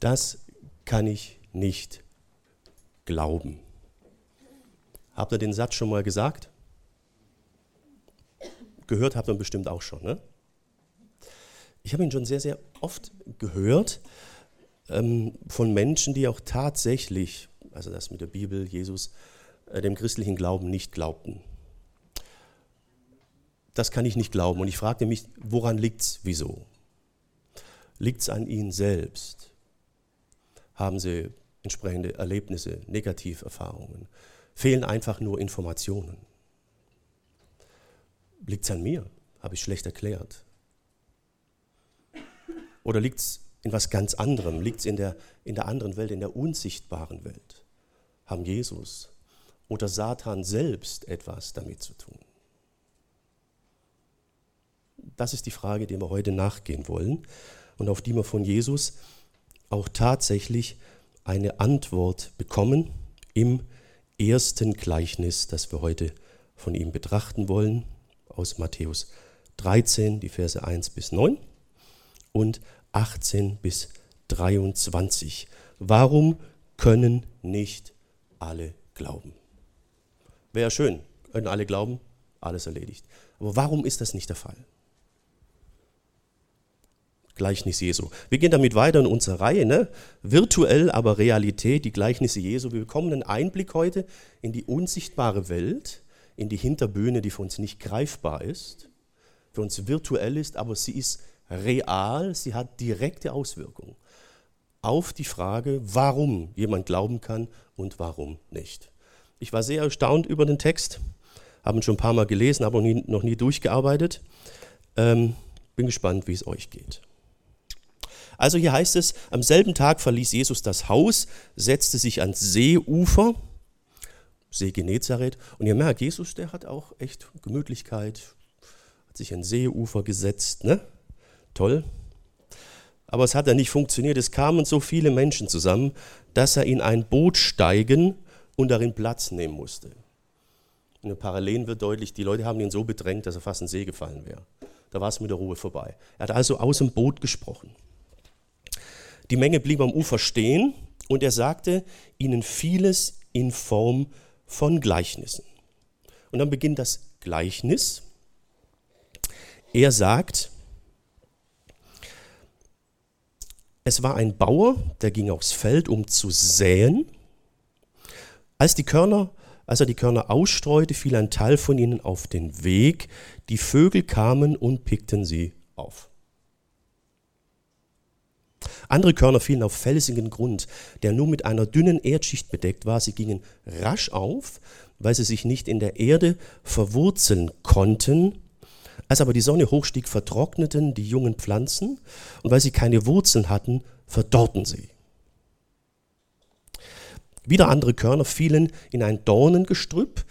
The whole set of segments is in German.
Das kann ich nicht glauben. Habt ihr den Satz schon mal gesagt? Gehört habt ihr bestimmt auch schon. Ne? Ich habe ihn schon sehr, sehr oft gehört ähm, von Menschen, die auch tatsächlich, also das mit der Bibel, Jesus, äh, dem christlichen Glauben nicht glaubten. Das kann ich nicht glauben. Und ich fragte mich, woran liegt es, wieso? Liegt es an ihnen selbst? Haben sie entsprechende Erlebnisse, Negativerfahrungen? Fehlen einfach nur Informationen? Liegt es an mir? Habe ich schlecht erklärt? Oder liegt es in was ganz anderem? Liegt es in der, in der anderen Welt, in der unsichtbaren Welt? Haben Jesus oder Satan selbst etwas damit zu tun? Das ist die Frage, die wir heute nachgehen wollen und auf die wir von Jesus auch tatsächlich eine Antwort bekommen im ersten Gleichnis, das wir heute von ihm betrachten wollen, aus Matthäus 13, die Verse 1 bis 9 und 18 bis 23. Warum können nicht alle glauben? Wäre schön, können alle glauben, alles erledigt. Aber warum ist das nicht der Fall? Gleichnis Jesu. Wir gehen damit weiter in unserer Reihe, ne? virtuell, aber Realität, die Gleichnisse Jesu. Wir bekommen einen Einblick heute in die unsichtbare Welt, in die Hinterbühne, die für uns nicht greifbar ist, für uns virtuell ist, aber sie ist real, sie hat direkte Auswirkungen auf die Frage, warum jemand glauben kann und warum nicht. Ich war sehr erstaunt über den Text, habe ihn schon ein paar Mal gelesen, aber noch nie, noch nie durchgearbeitet. Ähm, bin gespannt, wie es euch geht. Also hier heißt es, am selben Tag verließ Jesus das Haus, setzte sich ans Seeufer, See Genezareth, und ihr merkt, Jesus, der hat auch echt Gemütlichkeit, hat sich ans Seeufer gesetzt, ne? Toll. Aber es hat ja nicht funktioniert. Es kamen so viele Menschen zusammen, dass er in ein Boot steigen und darin Platz nehmen musste. In den Parallelen wird deutlich, die Leute haben ihn so bedrängt, dass er fast in den See gefallen wäre. Da war es mit der Ruhe vorbei. Er hat also aus dem Boot gesprochen. Die Menge blieb am Ufer stehen und er sagte ihnen vieles in Form von Gleichnissen. Und dann beginnt das Gleichnis. Er sagt, es war ein Bauer, der ging aufs Feld, um zu säen. Als, die Körner, als er die Körner ausstreute, fiel ein Teil von ihnen auf den Weg. Die Vögel kamen und pickten sie auf. Andere Körner fielen auf felsigen Grund, der nur mit einer dünnen Erdschicht bedeckt war. Sie gingen rasch auf, weil sie sich nicht in der Erde verwurzeln konnten. Als aber die Sonne hochstieg, vertrockneten die jungen Pflanzen und weil sie keine Wurzeln hatten, verdorrten sie. Wieder andere Körner fielen in ein Dornengestrüpp,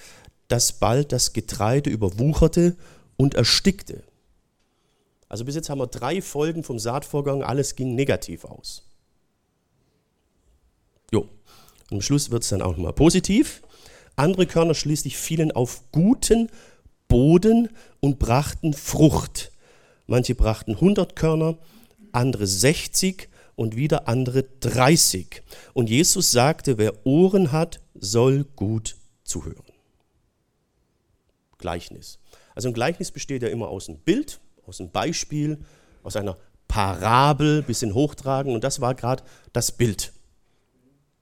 das bald das Getreide überwucherte und erstickte. Also bis jetzt haben wir drei Folgen vom Saatvorgang, alles ging negativ aus. Jo, und am Schluss wird es dann auch nochmal positiv. Andere Körner schließlich fielen auf guten Boden und brachten Frucht. Manche brachten 100 Körner, andere 60 und wieder andere 30. Und Jesus sagte, wer Ohren hat, soll gut zuhören. Gleichnis. Also ein Gleichnis besteht ja immer aus einem Bild aus einem Beispiel, aus einer Parabel bis in hochtragen. Und das war gerade das Bild,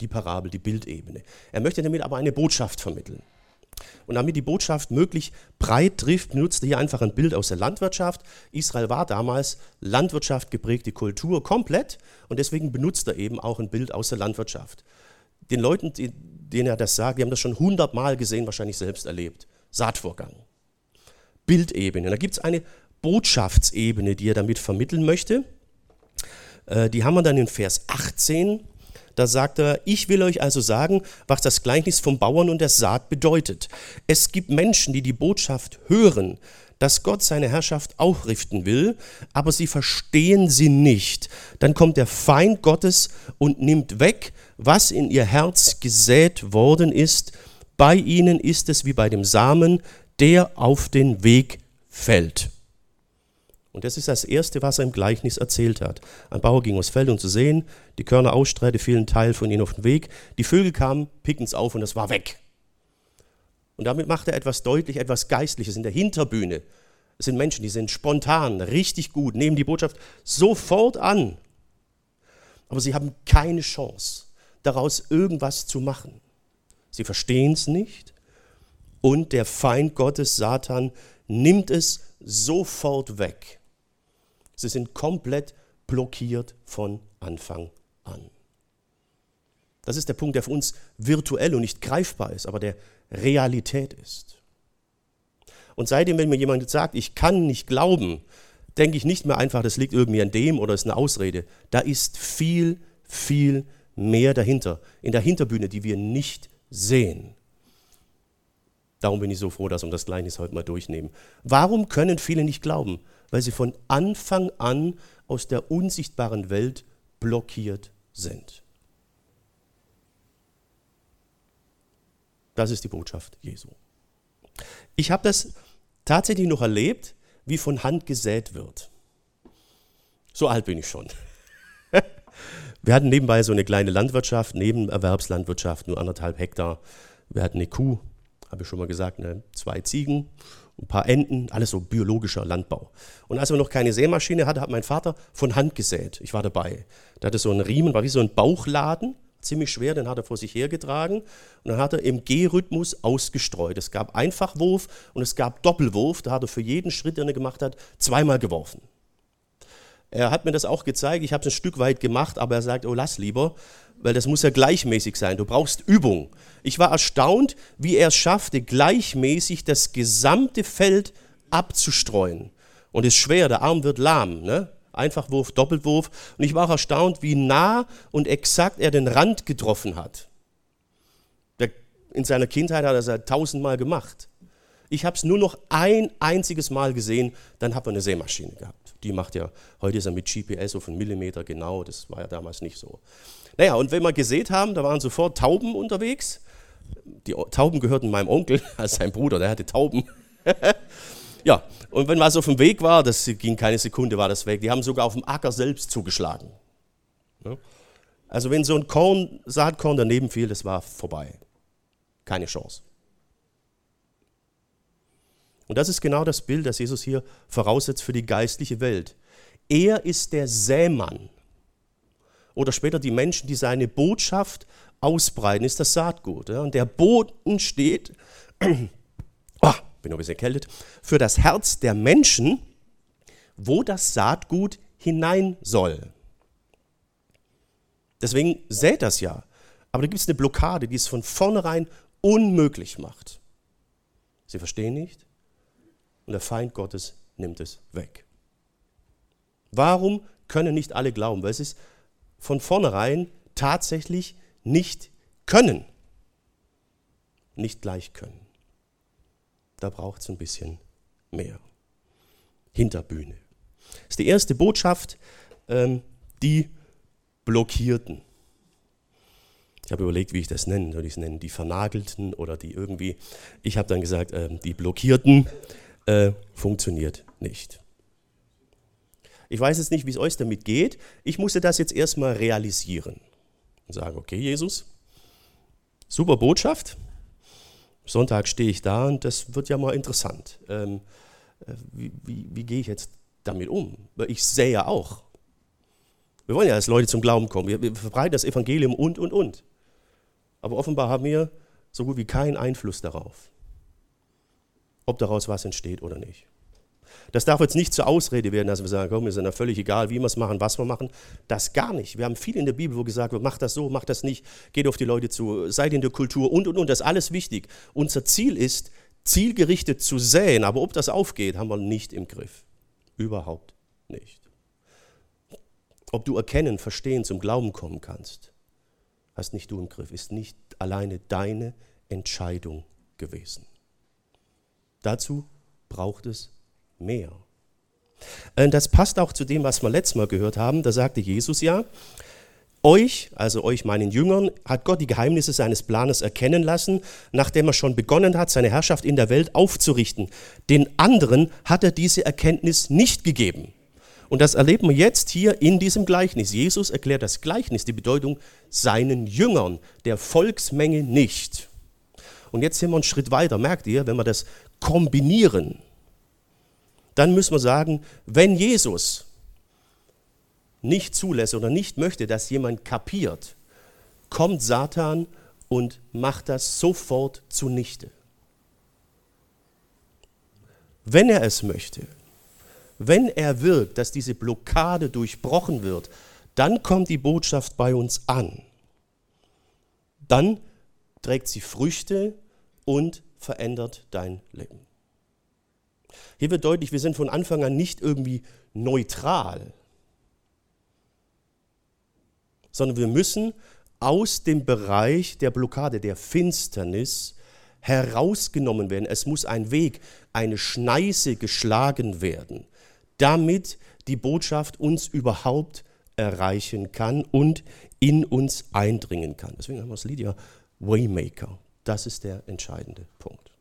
die Parabel, die Bildebene. Er möchte damit aber eine Botschaft vermitteln. Und damit die Botschaft möglich breit trifft, benutzt er hier einfach ein Bild aus der Landwirtschaft. Israel war damals Landwirtschaft geprägte Kultur komplett und deswegen benutzt er eben auch ein Bild aus der Landwirtschaft. Den Leuten, denen er das sagt, die haben das schon hundertmal gesehen, wahrscheinlich selbst erlebt. Saatvorgang. Bildebene. Da gibt es eine Botschaftsebene, die er damit vermitteln möchte. Äh, die haben wir dann in Vers 18. Da sagt er, ich will euch also sagen, was das Gleichnis vom Bauern und der Saat bedeutet. Es gibt Menschen, die die Botschaft hören, dass Gott seine Herrschaft aufrichten will, aber sie verstehen sie nicht. Dann kommt der Feind Gottes und nimmt weg, was in ihr Herz gesät worden ist. Bei ihnen ist es wie bei dem Samen, der auf den Weg fällt. Und das ist das Erste, was er im Gleichnis erzählt hat. Ein Bauer ging aufs Feld, um zu sehen, die Körner ausstreite, fielen Teil von ihnen auf den Weg. Die Vögel kamen, pickten es auf und es war weg. Und damit macht er etwas deutlich, etwas Geistliches in der Hinterbühne. Es sind Menschen, die sind spontan, richtig gut, nehmen die Botschaft sofort an. Aber sie haben keine Chance, daraus irgendwas zu machen. Sie verstehen es nicht. Und der Feind Gottes, Satan, nimmt es sofort weg. Sie sind komplett blockiert von Anfang an. Das ist der Punkt, der für uns virtuell und nicht greifbar ist, aber der Realität ist. Und seitdem, wenn mir jemand sagt, ich kann nicht glauben, denke ich nicht mehr einfach, das liegt irgendwie an dem oder ist eine Ausrede. Da ist viel, viel mehr dahinter, in der Hinterbühne, die wir nicht sehen. Darum bin ich so froh, dass wir das Gleichnis heute mal durchnehmen. Warum können viele nicht glauben? Weil sie von Anfang an aus der unsichtbaren Welt blockiert sind. Das ist die Botschaft Jesu. Ich habe das tatsächlich noch erlebt, wie von Hand gesät wird. So alt bin ich schon. Wir hatten nebenbei so eine kleine Landwirtschaft, Nebenerwerbslandwirtschaft, nur anderthalb Hektar. Wir hatten eine Kuh, habe ich schon mal gesagt, eine, zwei Ziegen, ein paar Enten, alles so biologischer Landbau. Und als wir noch keine Sämaschine hatten, hat mein Vater von Hand gesät. Ich war dabei. Der hatte so einen Riemen, war wie so ein Bauchladen ziemlich schwer, den hat er vor sich hergetragen und dann hat er im G-Rhythmus ausgestreut. Es gab Einfachwurf und es gab Doppelwurf, da hat er für jeden Schritt, den er gemacht hat, zweimal geworfen. Er hat mir das auch gezeigt, ich habe es ein Stück weit gemacht, aber er sagt, oh lass lieber, weil das muss ja gleichmäßig sein, du brauchst Übung. Ich war erstaunt, wie er es schaffte, gleichmäßig das gesamte Feld abzustreuen. Und es ist schwer, der Arm wird lahm. Ne? Einfachwurf, Doppelwurf. Und ich war auch erstaunt, wie nah und exakt er den Rand getroffen hat. Der, in seiner Kindheit hat er es tausendmal gemacht. Ich habe es nur noch ein einziges Mal gesehen, dann hat er eine Sämaschine gehabt. Die macht ja, heute ist er mit GPS auf einen Millimeter genau, das war ja damals nicht so. Naja, und wenn wir gesehen haben, da waren sofort Tauben unterwegs. Die Tauben gehörten meinem Onkel, also sein Bruder, der hatte Tauben. Ja, und wenn was auf dem Weg war, das ging keine Sekunde, war das weg. Die haben sogar auf dem Acker selbst zugeschlagen. Also wenn so ein Korn, Saatkorn daneben fiel, das war vorbei. Keine Chance. Und das ist genau das Bild, das Jesus hier voraussetzt für die geistliche Welt. Er ist der Sämann. Oder später die Menschen, die seine Botschaft ausbreiten, ist das Saatgut. Und der Boden steht, oh, bin noch ein bisschen erkältet, für das Herz der Menschen, wo das Saatgut hinein soll. Deswegen sät das ja. Aber da gibt es eine Blockade, die es von vornherein unmöglich macht. Sie verstehen nicht? Und der Feind Gottes nimmt es weg. Warum können nicht alle glauben? Weil es von vornherein tatsächlich nicht können. Nicht gleich können da braucht es ein bisschen mehr. Hinterbühne. Das ist die erste Botschaft, ähm, die Blockierten. Ich habe überlegt, wie ich das nenne. Soll ich es nennen? Die Vernagelten oder die irgendwie. Ich habe dann gesagt, äh, die Blockierten äh, funktioniert nicht. Ich weiß jetzt nicht, wie es euch damit geht. Ich musste das jetzt erstmal realisieren und sagen, okay, Jesus, super Botschaft, Sonntag stehe ich da und das wird ja mal interessant. Ähm, äh, wie, wie, wie gehe ich jetzt damit um? Weil ich sehe ja auch. Wir wollen ja, dass Leute zum Glauben kommen. Wir, wir verbreiten das Evangelium und, und, und. Aber offenbar haben wir so gut wie keinen Einfluss darauf, ob daraus was entsteht oder nicht. Das darf jetzt nicht zur Ausrede werden, dass wir sagen, komm, ist ja völlig egal, wie wir es machen, was wir machen. Das gar nicht. Wir haben viel in der Bibel, wo gesagt wird, mach das so, mach das nicht, geht auf die Leute zu, seid in der Kultur und, und, und. Das ist alles wichtig. Unser Ziel ist, zielgerichtet zu säen, aber ob das aufgeht, haben wir nicht im Griff. Überhaupt nicht. Ob du erkennen, verstehen, zum Glauben kommen kannst, hast nicht du im Griff, ist nicht alleine deine Entscheidung gewesen. Dazu braucht es mehr. Äh, das passt auch zu dem, was wir letztes Mal gehört haben. Da sagte Jesus ja, Euch, also euch meinen Jüngern, hat Gott die Geheimnisse seines Planes erkennen lassen, nachdem er schon begonnen hat, seine Herrschaft in der Welt aufzurichten. Den anderen hat er diese Erkenntnis nicht gegeben. Und das erleben wir jetzt hier in diesem Gleichnis. Jesus erklärt das Gleichnis, die Bedeutung seinen Jüngern, der Volksmenge nicht. Und jetzt sind wir einen Schritt weiter. Merkt ihr, wenn wir das kombinieren, dann müssen wir sagen, wenn Jesus nicht zulässt oder nicht möchte, dass jemand kapiert, kommt Satan und macht das sofort zunichte. Wenn er es möchte, wenn er wirkt, dass diese Blockade durchbrochen wird, dann kommt die Botschaft bei uns an. Dann trägt sie Früchte und verändert dein Leben. Hier wird deutlich, wir sind von Anfang an nicht irgendwie neutral, sondern wir müssen aus dem Bereich der Blockade, der Finsternis herausgenommen werden. Es muss ein Weg, eine Schneise geschlagen werden, damit die Botschaft uns überhaupt erreichen kann und in uns eindringen kann. Deswegen haben wir Lied ja Waymaker. Das ist der entscheidende Punkt.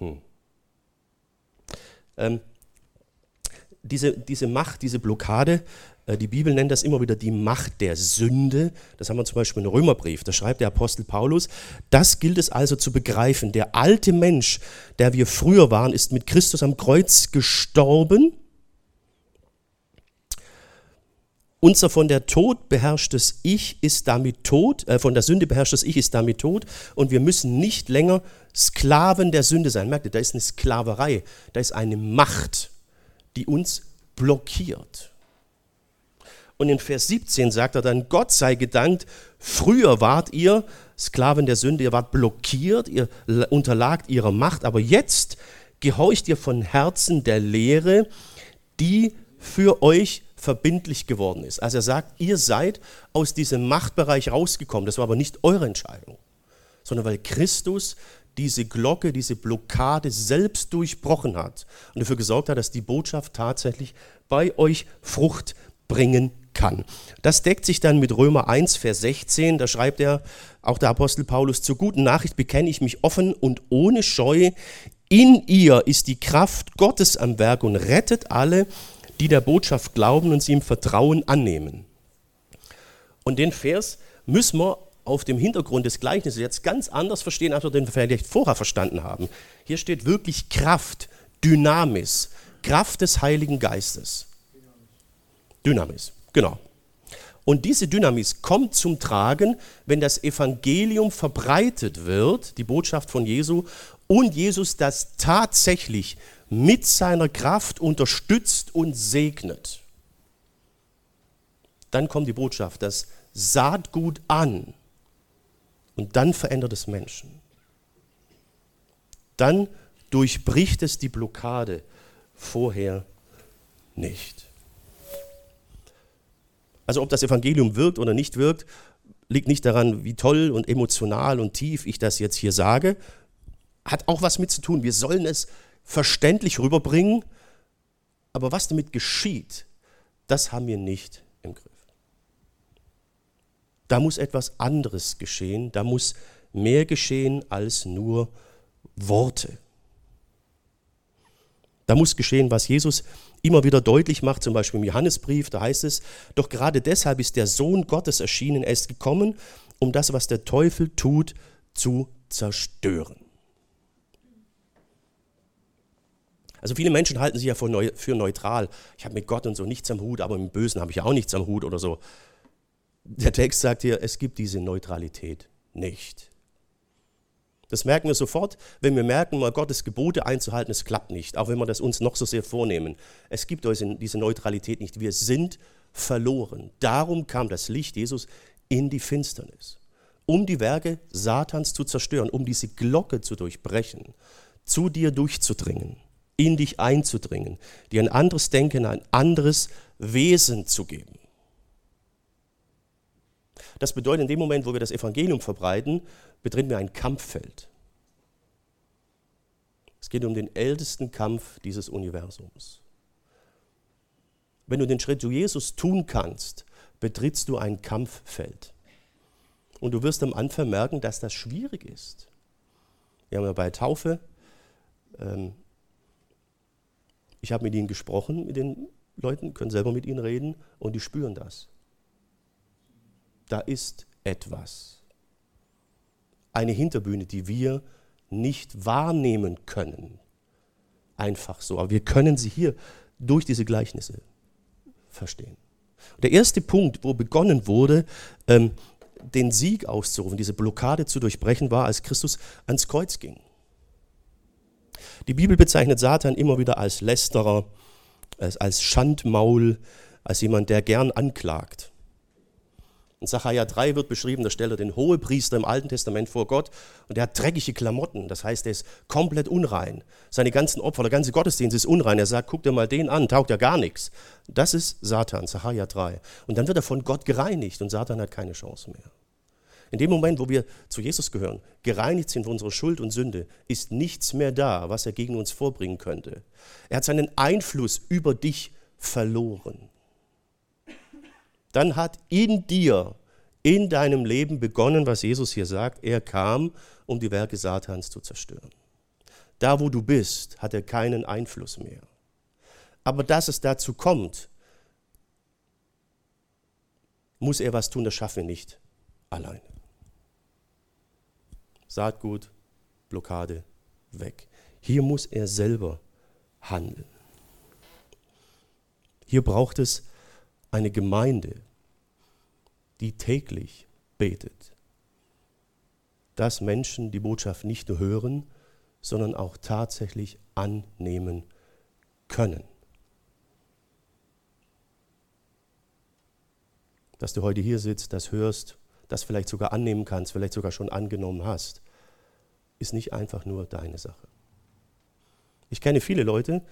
Hm. Ähm, diese, diese Macht, diese Blockade, äh, die Bibel nennt das immer wieder die Macht der Sünde. Das haben wir zum Beispiel im Römerbrief. Da schreibt der Apostel Paulus, das gilt es also zu begreifen. Der alte Mensch, der wir früher waren, ist mit Christus am Kreuz gestorben. Unser von der Tod beherrschtes Ich ist damit tot, äh, von der Sünde beherrschtes Ich ist damit tot und wir müssen nicht länger Sklaven der Sünde sein. Merkt ihr, da ist eine Sklaverei, da ist eine Macht die uns blockiert. Und in Vers 17 sagt er dann, Gott sei gedankt, früher wart ihr Sklaven der Sünde, ihr wart blockiert, ihr unterlagt ihrer Macht, aber jetzt gehorcht ihr von Herzen der Lehre, die für euch verbindlich geworden ist. Also er sagt, ihr seid aus diesem Machtbereich rausgekommen. Das war aber nicht eure Entscheidung, sondern weil Christus diese Glocke, diese Blockade selbst durchbrochen hat und dafür gesorgt hat, dass die Botschaft tatsächlich bei euch Frucht bringen kann. Das deckt sich dann mit Römer 1, Vers 16. Da schreibt er, auch der Apostel Paulus, zur guten Nachricht bekenne ich mich offen und ohne Scheu. In ihr ist die Kraft Gottes am Werk und rettet alle, die der Botschaft glauben und sie im Vertrauen annehmen. Und den Vers müssen wir auf dem Hintergrund des Gleichnisses jetzt ganz anders verstehen, als wir den vielleicht vorher verstanden haben. Hier steht wirklich Kraft, Dynamis, Kraft des Heiligen Geistes. Dynamis, genau. Und diese Dynamis kommt zum Tragen, wenn das Evangelium verbreitet wird, die Botschaft von Jesu, und Jesus das tatsächlich mit seiner Kraft unterstützt und segnet. Dann kommt die Botschaft, das Saatgut an und dann verändert es Menschen. Dann durchbricht es die Blockade, vorher nicht. Also ob das Evangelium wirkt oder nicht wirkt, liegt nicht daran, wie toll und emotional und tief ich das jetzt hier sage. Hat auch was mit zu tun. Wir sollen es verständlich rüberbringen, aber was damit geschieht, das haben wir nicht im Griff. Da muss etwas anderes geschehen, da muss mehr geschehen als nur Worte. Da muss geschehen, was Jesus immer wieder deutlich macht, zum Beispiel im Johannesbrief, da heißt es, doch gerade deshalb ist der Sohn Gottes erschienen, er ist gekommen, um das, was der Teufel tut, zu zerstören. Also viele Menschen halten sich ja für neutral. Ich habe mit Gott und so nichts am Hut, aber mit dem Bösen habe ich ja auch nichts am Hut oder so. Der Text sagt hier, es gibt diese Neutralität nicht. Das merken wir sofort, wenn wir merken, mal Gottes Gebote einzuhalten, es klappt nicht, auch wenn wir das uns noch so sehr vornehmen. Es gibt diese Neutralität nicht. Wir sind verloren. Darum kam das Licht Jesus in die Finsternis, um die Werke Satans zu zerstören, um diese Glocke zu durchbrechen, zu dir durchzudringen, in dich einzudringen, dir ein anderes Denken, ein anderes Wesen zu geben. Das bedeutet, in dem Moment, wo wir das Evangelium verbreiten, betreten wir ein Kampffeld. Es geht um den ältesten Kampf dieses Universums. wenn du den Schritt zu Jesus tun kannst, betrittst du ein Kampffeld. Und du wirst am Anfang merken, dass das schwierig ist. Wir haben ja bei Taufe, ähm, ich habe mit ihnen gesprochen, mit den Leuten, können selber mit ihnen reden und die spüren das. Da ist etwas. Eine Hinterbühne, die wir nicht wahrnehmen können. Einfach so. Aber wir können sie hier durch diese Gleichnisse verstehen. Der erste Punkt, wo begonnen wurde, ähm, den Sieg auszurufen, diese Blockade zu durchbrechen, war, als Christus ans Kreuz ging. Die Bibel bezeichnet Satan immer wieder als Lästerer, als, Schandmaul, als jemand, der gern anklagt. In Sacharja 3 wird beschrieben, da stellt er den Hohepriester im Alten Testament vor Gott und der hat dreckige Klamotten, das heißt, er ist komplett unrein. Seine ganzen Opfer, der ganze Gottesdienst ist unrein. Er sagt, guck dir mal den an, taugt ja gar nichts. Das ist Satan, Sacharja 3. Und dann wird er von Gott gereinigt und Satan hat keine Chance mehr. In dem Moment, wo wir zu Jesus gehören, gereinigt sind von unserer Schuld und Sünde, ist nichts mehr da, was er gegen uns vorbringen könnte. Er hat seinen Einfluss über dich verloren. Dann hat in dir, in deinem Leben begonnen, was Jesus hier sagt. Er kam, um die Werke Satans zu zerstören. Da, wo du bist, hat er keinen Einfluss mehr. Aber dass es dazu kommt, muss er was tun, das schaffen wir nicht alleine. Saatgut, Blockade, weg. Hier muss er selber handeln. Hier braucht es eine Gemeinde, die täglich betet, dass Menschen die Botschaft nicht nur hören, sondern auch tatsächlich annehmen können. Dass du heute hier sitzt, das hörst das vielleicht sogar annehmen kannst, vielleicht sogar schon angenommen hast, ist nicht einfach nur deine Sache. Ich kenne viele Leute,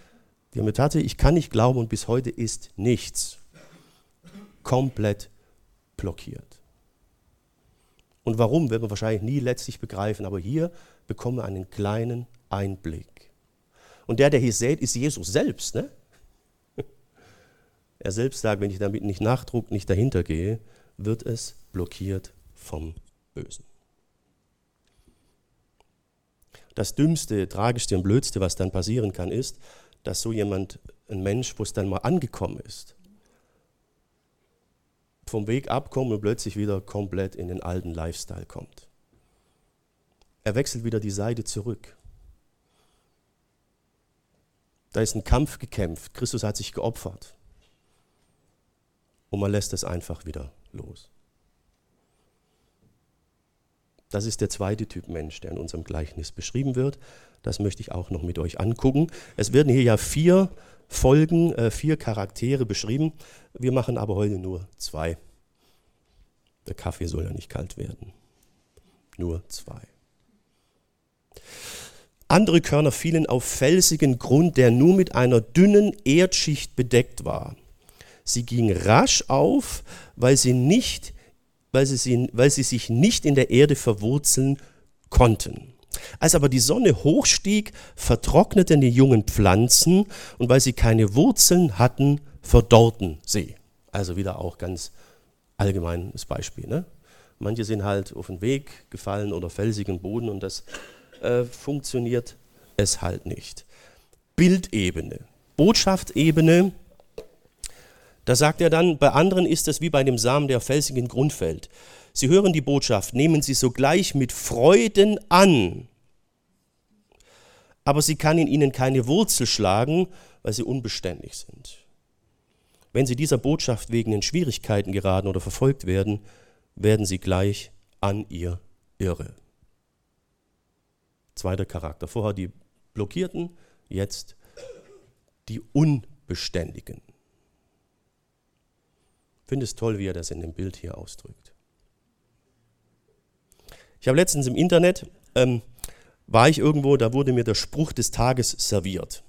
die haben mir tatsächlich, ich kann nicht glauben und bis heute ist nichts komplett blockiert. Und warum, werden wir wahrscheinlich nie letztlich begreifen, aber hier bekommen wir einen kleinen Einblick. Und der, der hier sät, ist Jesus selbst. Ne? Er selbst sagt, wenn ich damit nicht nachdruck, nicht dahinter gehe, wird es blockiert vom Bösen. Das Dümmste, Tragischste und Blödste, was dann passieren kann, ist, dass so jemand, ein Mensch, wo es dann mal angekommen ist, vom Weg abkommt und plötzlich wieder komplett in den alten Lifestyle kommt. Er wechselt wieder die Seite zurück. Da ist ein Kampf gekämpft. Christus hat sich geopfert. Und man lässt es einfach wieder los. Das ist der zweite Typ Mensch, der in unserem Gleichnis beschrieben wird. Das möchte ich auch noch mit euch angucken. Es werden hier ja vier Folgen, äh, vier Charaktere beschrieben. Wir machen aber heute nur zwei. Der Kaffee soll ja nicht kalt werden. Nur zwei. Andere Körner fielen auf felsigen Grund, der nur mit einer dünnen Erdschicht bedeckt war. Sie ging rasch auf, weil sie nicht weil sie, sie, weil sie sich nicht in der Erde verwurzeln konnten. Als aber die Sonne hochstieg, vertrockneten die jungen Pflanzen und weil sie keine Wurzeln hatten, verdorrten sie. Also wieder auch ganz allgemeines Beispiel. Ne? Manche sind halt auf den Weg gefallen oder felsigen Boden und das äh, funktioniert es halt nicht. Bildebene, Botschaftebene, da sagt er dann, bei anderen ist es wie bei dem Samen, der felsigen Grund fällt. Sie hören die Botschaft, nehmen sie sogleich mit Freuden an. Aber sie kann in ihnen keine Wurzel schlagen, weil sie unbeständig sind. Wenn sie dieser Botschaft wegen in Schwierigkeiten geraten oder verfolgt werden, werden sie gleich an ihr irre. Zweiter Charakter. Vorher die Blockierten, jetzt die Unbeständigen finde es toll, wie er das in dem Bild hier ausdrückt. Ich habe letztens im Internet, ähm, war ich irgendwo, da wurde mir der Spruch des Tages serviert.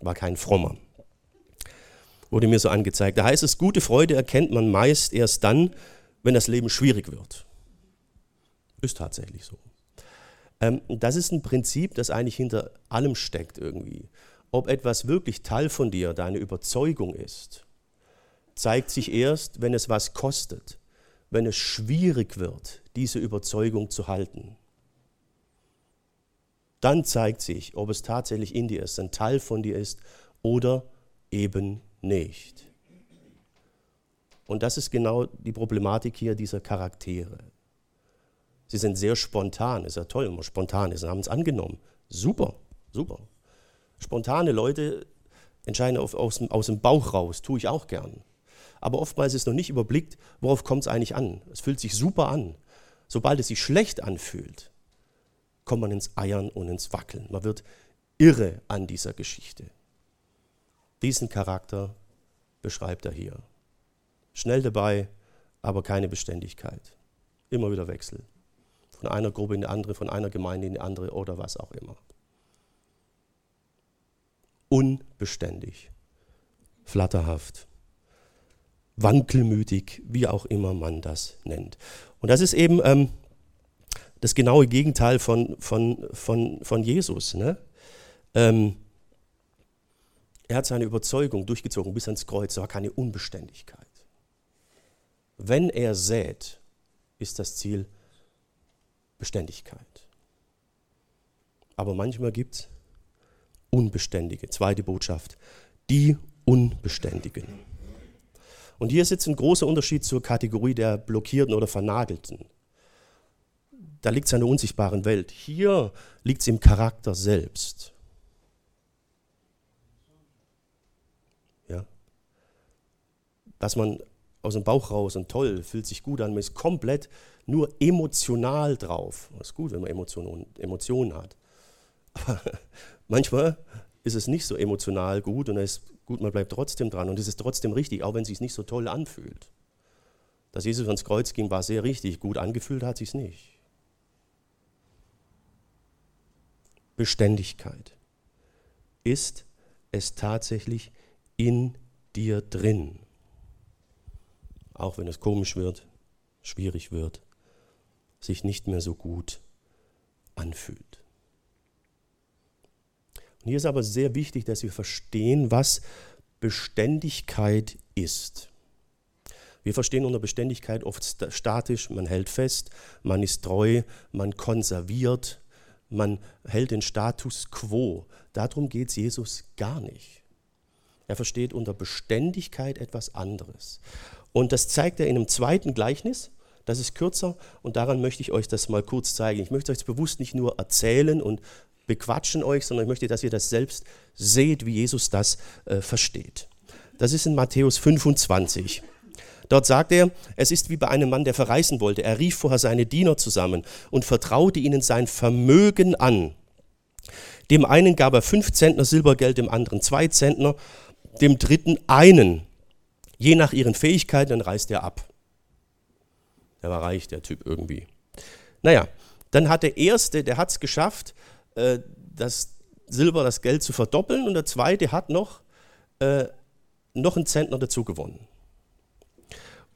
War kein frommer. Wurde mir so angezeigt. Da heißt es, gute Freude erkennt man meist erst dann, wenn das Leben schwierig wird. Ist tatsächlich so. Ähm, das ist ein Prinzip, das eigentlich hinter allem steckt irgendwie. Ob etwas wirklich Teil von dir, deine Überzeugung ist, zeigt sich erst, wenn es was kostet, wenn es schwierig wird, diese Überzeugung zu halten. Dann zeigt sich, ob es tatsächlich in dir ist, ein Teil von dir ist oder eben nicht. Und das ist genau die Problematik hier dieser Charaktere. Sie sind sehr spontan, ist ja toll, wenn man spontan ist, haben es angenommen. Super, super. Spontane Leute entscheiden auf, aus, aus dem Bauch raus, tue ich auch gern. Aber oftmals ist noch nicht überblickt, worauf kommt es eigentlich an. Es fühlt sich super an. Sobald es sich schlecht anfühlt, kommt man ins Eiern und ins Wackeln. Man wird irre an dieser Geschichte. Diesen Charakter beschreibt er hier. Schnell dabei, aber keine Beständigkeit. Immer wieder Wechsel. Von einer Gruppe in die andere, von einer Gemeinde in die andere oder was auch immer unbeständig, flatterhaft, wankelmütig, wie auch immer man das nennt. Und das ist eben ähm, das genaue Gegenteil von, von, von, von Jesus. Ne? Ähm, er hat seine Überzeugung durchgezogen bis ans Kreuz, war keine Unbeständigkeit. Wenn er sät, ist das Ziel Beständigkeit. Aber manchmal gibt es Unbeständige. Zweite Botschaft, die Unbeständigen. Und hier sitzt ein großer Unterschied zur Kategorie der Blockierten oder Vernagelten. Da liegt es an der unsichtbaren Welt. Hier liegt es im Charakter selbst. Ja? Dass man aus dem Bauch raus und toll, fühlt sich gut an, man ist komplett nur emotional drauf. Das ist gut, wenn man Emotionen, Emotionen hat. Aber manchmal ist es nicht so emotional gut und es gut, man bleibt trotzdem dran und es ist trotzdem richtig, auch wenn es sich nicht so toll anfühlt. Dass Jesus ans Kreuz ging, war sehr richtig. Gut angefühlt hat sich nicht. Beständigkeit. Ist es tatsächlich in dir drin? Auch wenn es komisch wird, schwierig wird, sich nicht mehr so gut anfühlt. Und hier ist aber sehr wichtig, dass wir verstehen, was Beständigkeit ist. Wir verstehen unter Beständigkeit oft statisch, man hält fest, man ist treu, man konserviert, man hält den Status quo. Darum geht es Jesus gar nicht. Er versteht unter Beständigkeit etwas anderes. Und das zeigt er in einem zweiten Gleichnis. Das ist kürzer und daran möchte ich euch das mal kurz zeigen. Ich möchte euch bewusst nicht nur erzählen und bequatschen euch, sondern ich möchte, dass ihr das selbst seht, wie Jesus das äh, versteht. Das ist in Matthäus 25. Dort sagt er, es ist wie bei einem Mann, der verreisen wollte. Er rief vorher seine Diener zusammen und vertraute ihnen sein Vermögen an. Dem einen gab er fünf Zentner Silbergeld, dem anderen zwei Zentner, dem dritten einen. Je nach ihren Fähigkeiten, dann reist er ab. Der war reich, der Typ irgendwie. Naja, dann hat der Erste, der hat es geschafft, äh, das Silber, das Geld zu verdoppeln und der zweite hat noch, äh, noch einen Zentner dazu gewonnen.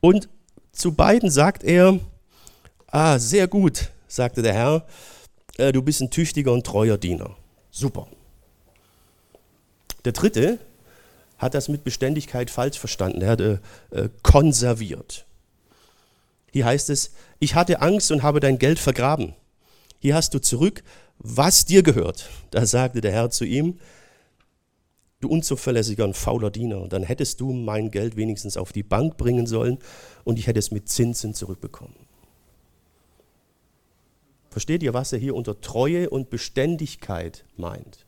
Und zu beiden sagt er, ah, sehr gut, sagte der Herr, äh, du bist ein tüchtiger und treuer Diener. Super. Der dritte hat das mit Beständigkeit falsch verstanden. Er hat äh, äh, konserviert. Hier heißt es, ich hatte Angst und habe dein Geld vergraben. Hier hast du zurück, was dir gehört. Da sagte der Herr zu ihm, du unzuverlässiger und fauler Diener, dann hättest du mein Geld wenigstens auf die Bank bringen sollen und ich hätte es mit Zinsen zurückbekommen. Versteht ihr, was er hier unter Treue und Beständigkeit meint?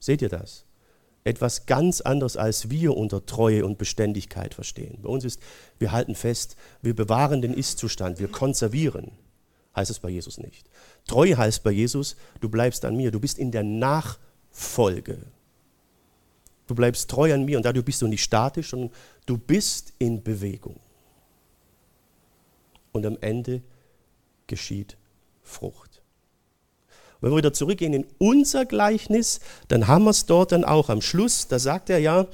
Seht ihr das? Etwas ganz anderes, als wir unter Treue und Beständigkeit verstehen. Bei uns ist, wir halten fest, wir bewahren den Ist-Zustand, wir konservieren heißt es bei Jesus nicht. Treu heißt bei Jesus, du bleibst an mir, du bist in der Nachfolge. Du bleibst treu an mir und dadurch bist du nicht statisch, sondern du bist in Bewegung. Und am Ende geschieht Frucht. wenn wir wieder zurückgehen in unser Gleichnis, dann haben wir es dort dann auch am Schluss. Da sagt er ja,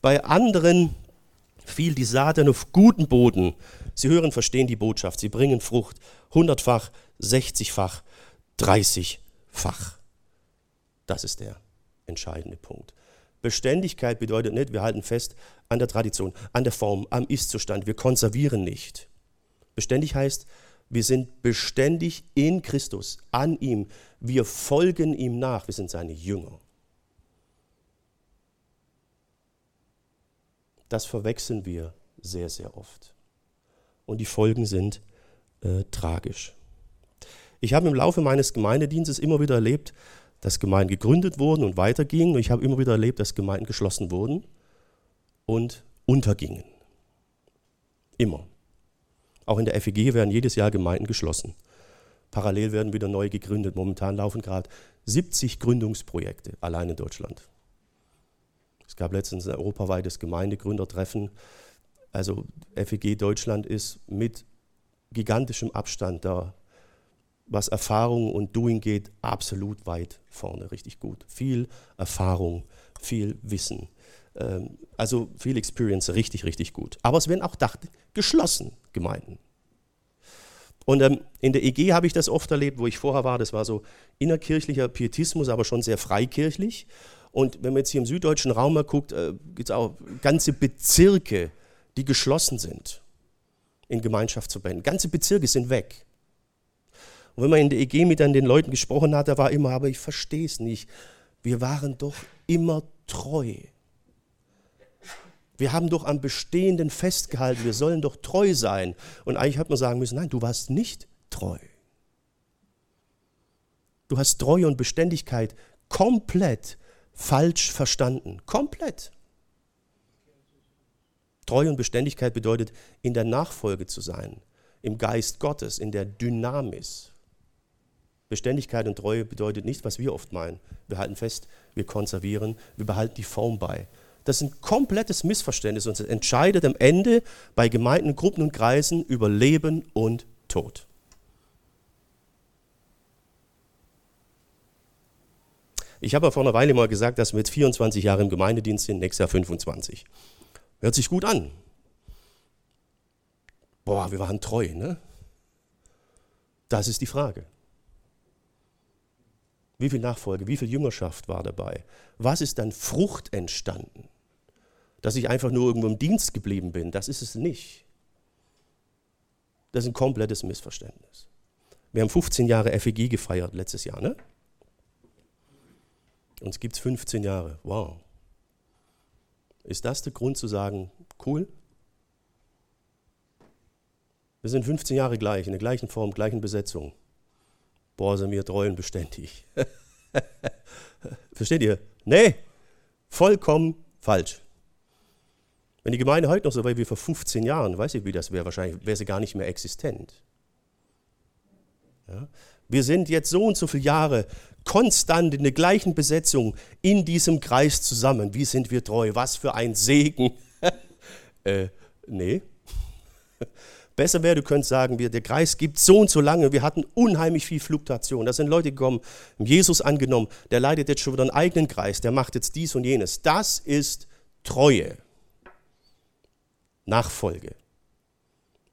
bei anderen fiel die Saat dann auf guten Boden. Sie hören, verstehen die Botschaft, sie bringen Frucht. Hundertfach, sechzigfach, dreißigfach. Das ist der entscheidende Punkt. Beständigkeit bedeutet nicht, wir halten fest an der Tradition, an der Form, am Ist-Zustand. Wir konservieren nicht. Beständig heißt, wir sind beständig in Christus, an ihm. Wir folgen ihm nach. Wir sind seine Jünger. Das verwechseln wir sehr, sehr oft. Und die Folgen sind äh, tragisch. Ich habe im Laufe meines Gemeindedienstes immer wieder erlebt, dass Gemeinden gegründet wurden und weitergingen. Und ich habe immer wieder erlebt, dass Gemeinden geschlossen wurden und untergingen. Immer. Auch in der FEG werden jedes Jahr Gemeinden geschlossen. Parallel werden wieder neu gegründet. Momentan laufen gerade 70 Gründungsprojekte allein in Deutschland. Es gab letztens ein europaweites Gemeindegründertreffen. Also FEG Deutschland ist mit gigantischem Abstand da was Erfahrung und Doing geht, absolut weit vorne, richtig gut. Viel Erfahrung, viel Wissen. Ähm, also viel Experience, richtig, richtig gut. Aber es werden auch geschlossen Gemeinden. Und ähm, in der EG habe ich das oft erlebt, wo ich vorher war. Das war so innerkirchlicher Pietismus, aber schon sehr freikirchlich. Und wenn man jetzt hier im süddeutschen Raum mal guckt, äh, gibt es auch ganze Bezirke, die geschlossen sind in Gemeinschaftsverbänden. Ganze Bezirke sind weg. Und wenn man in der EG mit den Leuten gesprochen hat, da war immer, aber ich verstehe es nicht. Wir waren doch immer treu. Wir haben doch am Bestehenden festgehalten, wir sollen doch treu sein. Und eigentlich hat man sagen müssen, nein, du warst nicht treu. Du hast Treue und Beständigkeit komplett falsch verstanden. Komplett. Treue und Beständigkeit bedeutet, in der Nachfolge zu sein, im Geist Gottes, in der Dynamis. Beständigkeit und Treue bedeutet nicht, was wir oft meinen. Wir halten fest, wir konservieren, wir behalten die Form bei. Das ist ein komplettes Missverständnis und es entscheidet am Ende bei Gemeinden, Gruppen und Kreisen über Leben und Tod. Ich habe vor einer Weile mal gesagt, dass wir jetzt 24 Jahre im Gemeindedienst sind, nächstes Jahr 25. Hört sich gut an. Boah, wir waren treu, ne? Das ist die Frage. Wie viel Nachfolge, wie viel Jüngerschaft war dabei? Was ist dann Frucht entstanden? Dass ich einfach nur irgendwo im Dienst geblieben bin, das ist es nicht. Das ist ein komplettes Missverständnis. Wir haben 15 Jahre FEG gefeiert letztes Jahr, ne? Uns gibt es 15 Jahre. Wow. Ist das der Grund zu sagen, cool? Wir sind 15 Jahre gleich, in der gleichen Form, gleichen Besetzung boah, sind wir treu und beständig. Versteht ihr? Nee, vollkommen falsch. Wenn die Gemeinde heute noch so wäre wie vor 15 Jahren, weiß ich, wie das wäre, wahrscheinlich wäre sie gar nicht mehr existent. Ja? Wir sind jetzt so und so viele Jahre konstant in der gleichen Besetzung in diesem Kreis zusammen. Wie sind wir treu? Was für ein Segen. äh, nee. Besser wäre, du könntest sagen, wir, der Kreis gibt so und so lange, wir hatten unheimlich viel Fluktuation. Da sind Leute gekommen, Jesus angenommen, der leitet jetzt schon wieder einen eigenen Kreis, der macht jetzt dies und jenes. Das ist Treue. Nachfolge.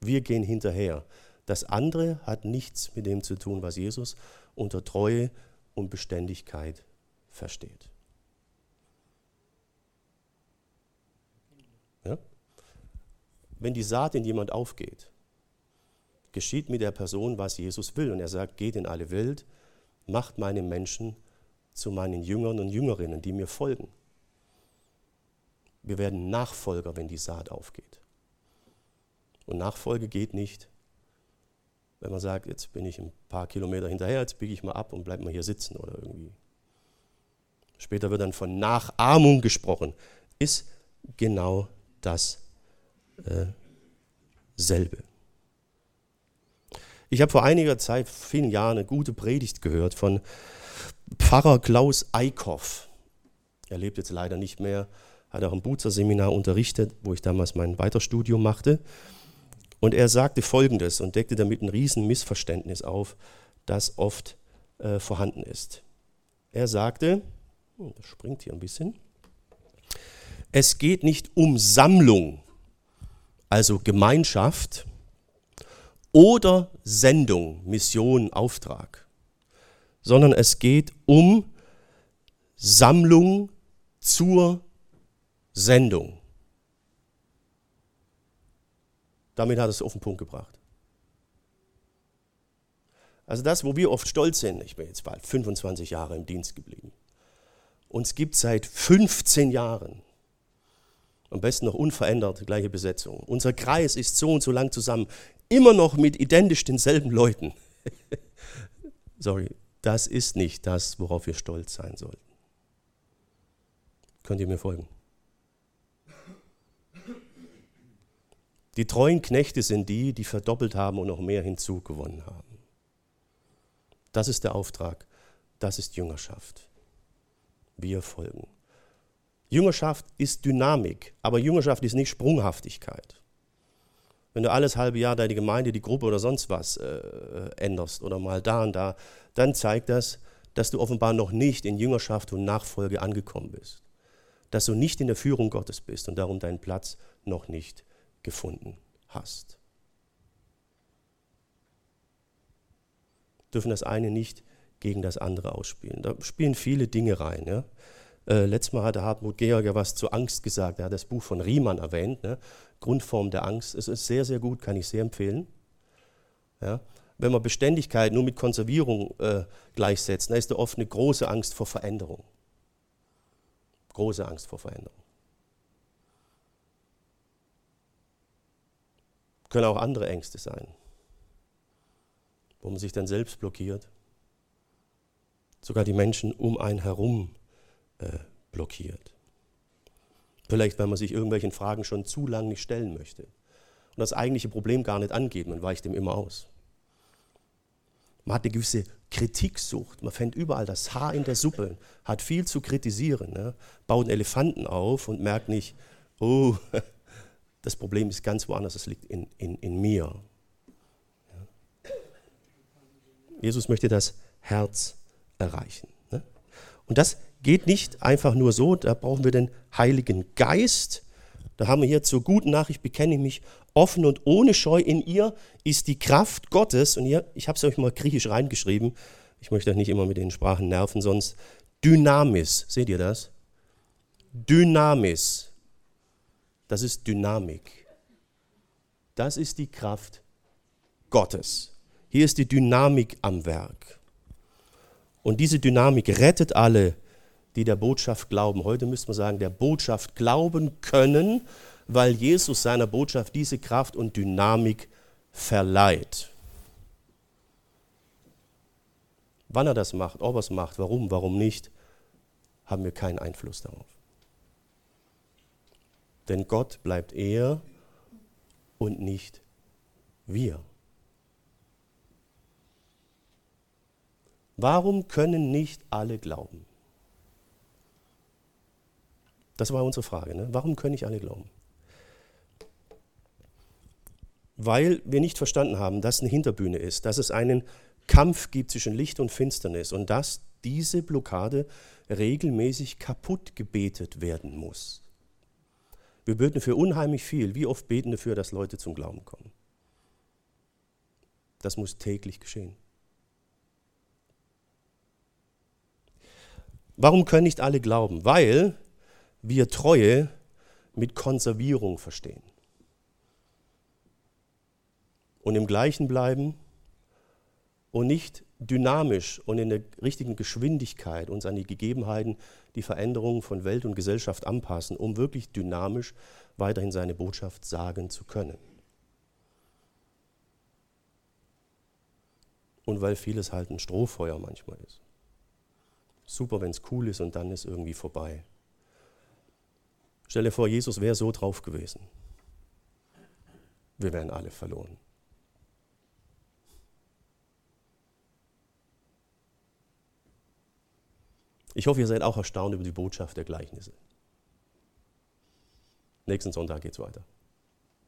Wir gehen hinterher. Das andere hat nichts mit dem zu tun, was Jesus unter Treue und Beständigkeit versteht. Ja? Wenn die Saat in jemand aufgeht, geschieht mit der Person, was Jesus will. Und er sagt, geht in alle Welt, macht meine Menschen zu meinen Jüngern und Jüngerinnen, die mir folgen. Wir werden Nachfolger, wenn die Saat aufgeht. Und Nachfolge geht nicht, wenn man sagt, jetzt bin ich ein paar Kilometer hinterher, jetzt biege ich mal ab und bleibe mal hier sitzen oder irgendwie. Später wird dann von Nachahmung gesprochen. Ist genau dasselbe. Äh, ich habe vor einiger Zeit, vielen Jahren, eine gute Predigt gehört von Pfarrer Klaus Eickhoff. Er lebt jetzt leider nicht mehr, hat auch im Buzer-Seminar unterrichtet, wo ich damals mein Weiterstudium machte. Und er sagte Folgendes und deckte damit ein riesen Missverständnis auf, das oft äh, vorhanden ist. Er sagte, oh, das springt hier ein bisschen, es geht nicht um Sammlung, also Gemeinschaft, oder Sendung, Mission, Auftrag, sondern es geht um Sammlung zur Sendung. Damit hat er es auf den Punkt gebracht. Also das, wo wir oft stolz sind, ich bin jetzt bald 25 Jahre im Dienst geblieben. Uns gibt seit 15 Jahren, am besten noch unverändert, gleiche Besetzung. Unser Kreis ist so und so lang zusammen, immer noch mit identisch denselben Leuten. Sorry, das ist nicht das, worauf wir stolz sein sollten. Könnt ihr mir folgen? Die treuen Knechte sind die, die verdoppelt haben und noch mehr hinzugewonnen haben. Das ist der Auftrag. Das ist Jüngerschaft. Wir folgen. Jüngerschaft ist Dynamik, aber Jüngerschaft ist nicht Sprunghaftigkeit. Wenn du alles halbe Jahr deine Gemeinde, die Gruppe oder sonst was äh, änderst oder mal da und da, dann zeigt das, dass du offenbar noch nicht in Jüngerschaft und Nachfolge angekommen bist. Dass du nicht in der Führung Gottes bist und darum deinen Platz noch nicht gefunden hast. Dürfen das eine nicht gegen das andere ausspielen. Da spielen viele Dinge rein. Ja? Äh, letztes Mal hatte Hartmut Georg ja was zur Angst gesagt. Er hat das Buch von Riemann erwähnt. Ne? Grundform der Angst. Es ist sehr, sehr gut, kann ich sehr empfehlen. Ja? Wenn man Beständigkeit nur mit Konservierung äh, gleichsetzt, dann ist da oft eine große Angst vor Veränderung. Große Angst vor Veränderung. Können auch andere Ängste sein, wo man sich dann selbst blockiert. Sogar die Menschen um einen herum äh, blockiert. Vielleicht, weil man sich irgendwelchen Fragen schon zu lange nicht stellen möchte und das eigentliche Problem gar nicht angeht, man weicht dem immer aus. Man hat eine gewisse Kritiksucht, man fängt überall das Haar in der Suppe, hat viel zu kritisieren, ne? baut einen Elefanten auf und merkt nicht, oh, das Problem ist ganz woanders, es liegt in, in, in mir. Ja. Jesus möchte das Herz erreichen. Ne? Und das geht nicht einfach nur so, da brauchen wir den Heiligen Geist. Da haben wir hier zur guten Nachricht, bekenne ich mich offen und ohne Scheu. In ihr ist die Kraft Gottes. Und hier, ich habe es euch mal griechisch reingeschrieben. Ich möchte euch nicht immer mit den Sprachen nerven, sonst Dynamis. Seht ihr das? Dynamis. Das ist Dynamik. Das ist die Kraft Gottes. Hier ist die Dynamik am Werk. Und diese Dynamik rettet alle, die der Botschaft glauben. Heute müsste man sagen, der Botschaft glauben können, weil Jesus seiner Botschaft diese Kraft und Dynamik verleiht. Wann er das macht, ob er es macht, warum, warum nicht, haben wir keinen Einfluss darauf. Denn Gott bleibt er und nicht wir. Warum können nicht alle glauben? Das war unsere Frage. Ne? Warum können nicht alle glauben? Weil wir nicht verstanden haben, dass eine Hinterbühne ist, dass es einen Kampf gibt zwischen Licht und Finsternis und dass diese Blockade regelmäßig kaputt gebetet werden muss. Wir beten für unheimlich viel. Wie oft beten dafür, dass Leute zum Glauben kommen? Das muss täglich geschehen. Warum können nicht alle glauben? Weil wir Treue mit Konservierung verstehen. Und im Gleichen bleiben und nicht dynamisch und in der richtigen Geschwindigkeit uns an die Gegebenheiten, die Veränderungen von Welt und Gesellschaft anpassen, um wirklich dynamisch weiterhin seine Botschaft sagen zu können. Und weil vieles halt ein Strohfeuer manchmal ist. Super, wenn es cool ist und dann ist irgendwie vorbei. Stell dir vor, Jesus wäre so drauf gewesen. Wir wären alle verloren. Ich hoffe, ihr seid auch erstaunt über die Botschaft der Gleichnisse. Nächsten Sonntag geht es weiter.